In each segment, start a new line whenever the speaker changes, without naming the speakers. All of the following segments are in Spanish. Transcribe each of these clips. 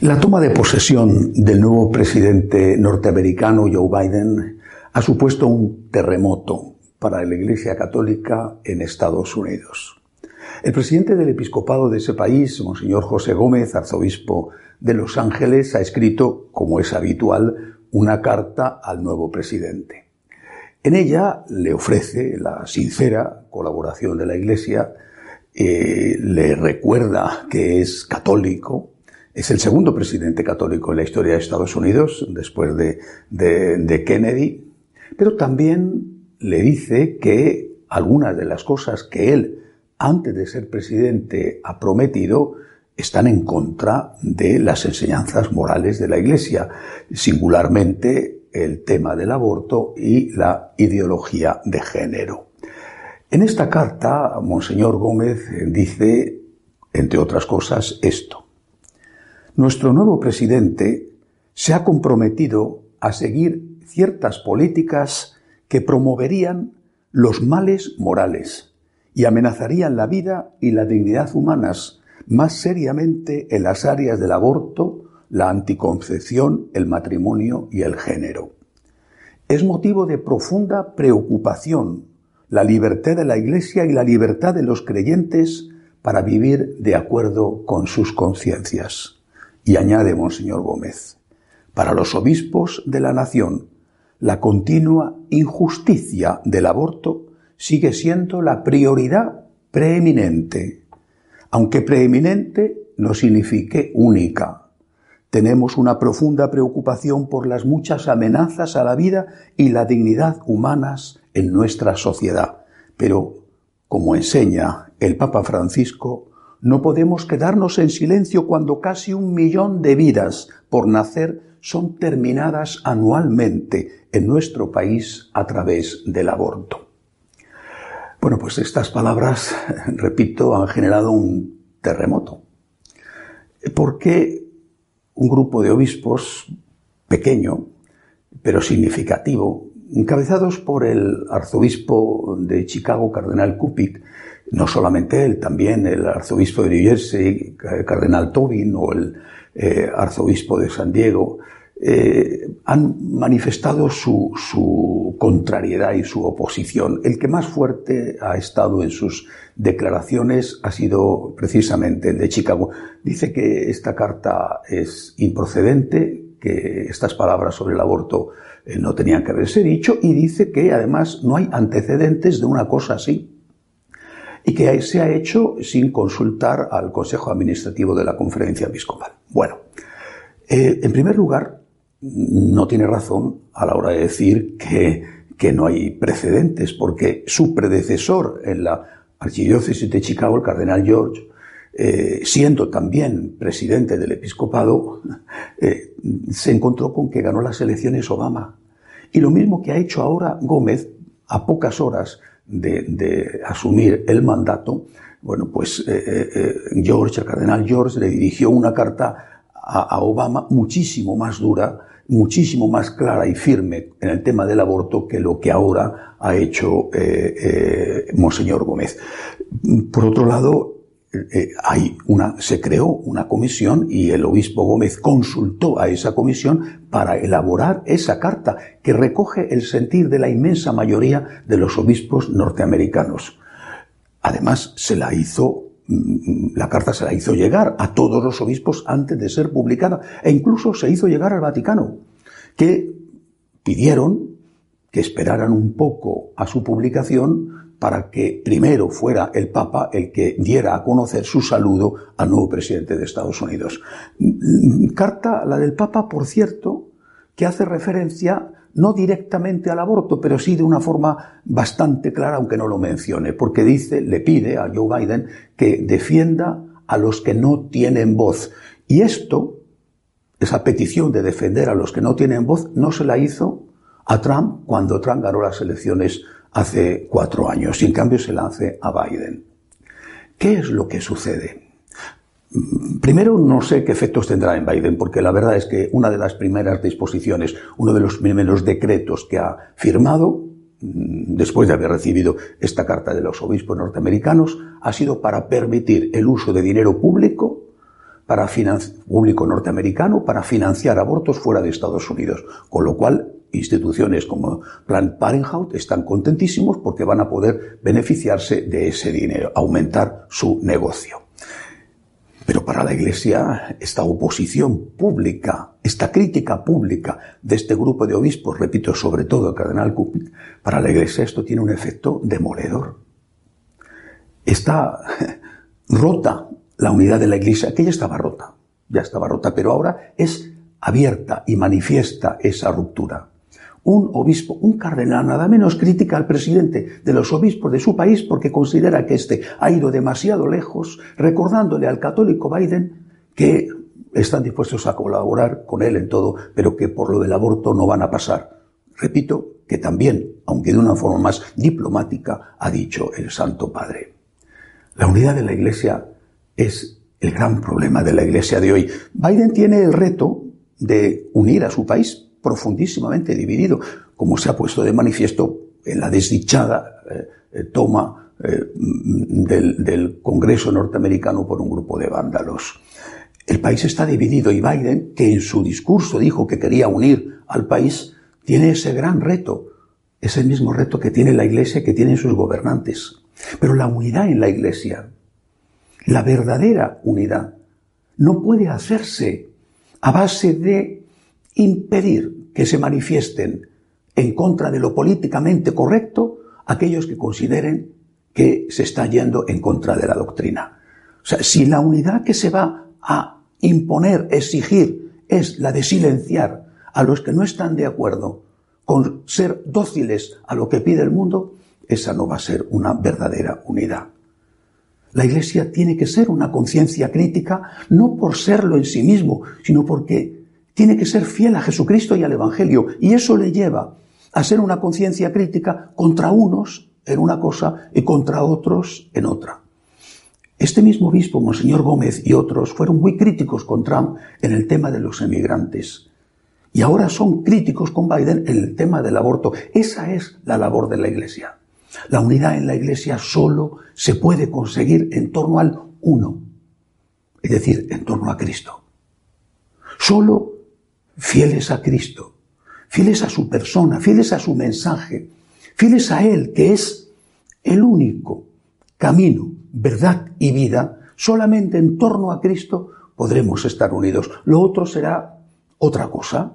La toma de posesión del nuevo presidente norteamericano Joe Biden ha supuesto un terremoto para la Iglesia Católica en Estados Unidos. El presidente del episcopado de ese país, Monseñor José Gómez, arzobispo de Los Ángeles, ha escrito, como es habitual, una carta al nuevo presidente. En ella le ofrece la sincera colaboración de la Iglesia, eh, le recuerda que es católico, es el segundo presidente católico en la historia de Estados Unidos, después de, Kennedy, pero también le dice que algunas de las cosas que él, antes de ser presidente, ha prometido, están en contra de las enseñanzas morales de la Iglesia, singularmente el tema del aborto y la ideología de género. En esta carta, Monseñor Gómez dice, entre otras cosas, esto. Nuestro nuevo presidente se ha comprometido a seguir ciertas políticas que promoverían los males morales y amenazarían la vida y la dignidad humanas más seriamente en las áreas del aborto, la anticoncepción, el matrimonio y el género. Es motivo de profunda preocupación la libertad de la Iglesia y la libertad de los creyentes para vivir de acuerdo con sus conciencias. Y añade Monseñor Gómez, para los obispos de la nación, la continua injusticia del aborto sigue siendo la prioridad preeminente, aunque preeminente no signifique única. Tenemos una profunda preocupación por las muchas amenazas a la vida y la dignidad humanas en nuestra sociedad. Pero, como enseña el Papa Francisco, no podemos quedarnos en silencio cuando casi un millón de vidas por nacer son terminadas anualmente en nuestro país a través del aborto. Bueno, pues estas palabras, repito, han generado un terremoto. Porque un grupo de obispos pequeño, pero significativo, encabezados por el arzobispo de Chicago, Cardenal Cupid, no solamente él, también el arzobispo de New Jersey, Cardenal Tobin, o el eh, arzobispo de San Diego, eh, han manifestado su, su, contrariedad y su oposición. El que más fuerte ha estado en sus declaraciones ha sido precisamente el de Chicago. Dice que esta carta es improcedente, que estas palabras sobre el aborto eh, no tenían que haberse dicho y dice que además no hay antecedentes de una cosa así y que se ha hecho sin consultar al Consejo Administrativo de la Conferencia Episcopal. Bueno, eh, en primer lugar, no tiene razón a la hora de decir que, que no hay precedentes, porque su predecesor en la Archidiócesis de Chicago, el cardenal George, eh, siendo también presidente del episcopado, eh, se encontró con que ganó las elecciones Obama. Y lo mismo que ha hecho ahora Gómez, a pocas horas de, asumir el mandato, bueno, pues eh, eh, eh, George, el cardenal George, le dirigió una carta a, Obama muchísimo más dura, muchísimo más clara y firme en el tema del aborto que lo que ahora ha hecho Monseñor Gómez. Por otro lado, eh, hay una, se creó una comisión y el obispo Gómez consultó a esa comisión para elaborar esa carta que recoge el sentir de la inmensa mayoría de los obispos norteamericanos. Además, se la hizo, mm, la carta se la hizo llegar a todos los obispos antes de ser publicada e incluso se hizo llegar al Vaticano, que pidieron que esperaran un poco a su publicación para que primero fuera el Papa el que diera a conocer su saludo al nuevo presidente de Estados Unidos. Carta, la del Papa, por cierto, que hace referencia no directamente al aborto, pero sí de una forma bastante clara, aunque no lo mencione, porque dice, le pide a Joe Biden que defienda a los que no tienen voz. Y esto, esa petición de defender a los que no tienen voz, no se la hizo a Trump cuando Trump ganó las elecciones hace cuatro años y en cambio se lance a Biden. ¿Qué es lo que sucede? Primero, no sé qué efectos tendrá en Biden, porque la verdad es que una de las primeras disposiciones, uno de los primeros decretos que ha firmado, mm, después de haber recibido esta carta de los obispos norteamericanos, ha sido para permitir el uso de dinero público para público norteamericano para financiar abortos fuera de Estados Unidos, con lo cual instituciones como Planned Parenthood están contentísimos porque van a poder beneficiarse de ese dinero, aumentar su negocio. Pero para la Iglesia, esta oposición pública, esta crítica pública de este grupo de obispos, repito, sobre todo el cardenal Cupid, para la Iglesia esto tiene un efecto demoledor. Está rota la unidad de la Iglesia, que ya estaba rota, ya estaba rota, pero ahora es abierta y manifiesta esa ruptura un obispo, un cardenal, nada menos critica al presidente de los obispos de su país porque considera que éste ha ido demasiado lejos, recordándole al católico Biden que están dispuestos a colaborar con él en todo, pero que por lo del aborto no van a pasar. Repito que también, aunque de una forma más diplomática, ha dicho el Santo Padre. La unidad de la Iglesia es el gran problema de la Iglesia de hoy. Biden tiene el reto de unir a su país, profundísimamente dividido, como se ha puesto de manifiesto en la desdichada eh, eh, toma eh, del, del Congreso norteamericano por un grupo de vándalos. El país está dividido y Biden, que en su discurso dijo que quería unir al país, tiene ese gran reto, ese mismo reto que tiene la Iglesia, que tienen sus gobernantes. Pero la unidad en la Iglesia, la verdadera unidad, no puede hacerse a base de impedir que se manifiesten en contra de lo políticamente correcto aquellos que consideren que se está yendo en contra de la doctrina. O sea, si la unidad que se va a imponer, exigir, es la de silenciar a los que no están de acuerdo con ser dóciles a lo que pide el mundo, esa no va a ser una verdadera unidad. La Iglesia tiene que ser una conciencia crítica, no por serlo en sí mismo, sino porque tiene que ser fiel a Jesucristo y al Evangelio. Y eso le lleva a ser una conciencia crítica contra unos en una cosa y contra otros en otra. Este mismo obispo, Monseñor Gómez y otros, fueron muy críticos con Trump en el tema de los emigrantes. Y ahora son críticos con Biden en el tema del aborto. Esa es la labor de la Iglesia. La unidad en la Iglesia solo se puede conseguir en torno al uno, es decir, en torno a Cristo. Solo fieles a Cristo, fieles a su persona, fieles a su mensaje, fieles a Él, que es el único camino, verdad y vida, solamente en torno a Cristo podremos estar unidos. Lo otro será otra cosa,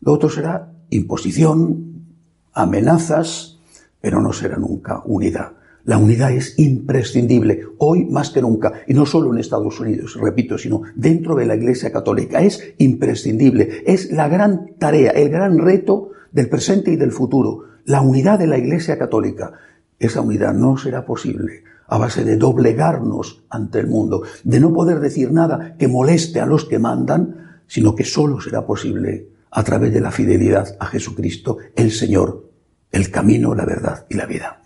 lo otro será imposición, amenazas, pero no será nunca unidad. La unidad es imprescindible, hoy más que nunca, y no solo en Estados Unidos, repito, sino dentro de la Iglesia Católica. Es imprescindible, es la gran tarea, el gran reto del presente y del futuro, la unidad de la Iglesia Católica. Esa unidad no será posible a base de doblegarnos ante el mundo, de no poder decir nada que moleste a los que mandan, sino que solo será posible a través de la fidelidad a Jesucristo, el Señor, el camino, la verdad y la vida.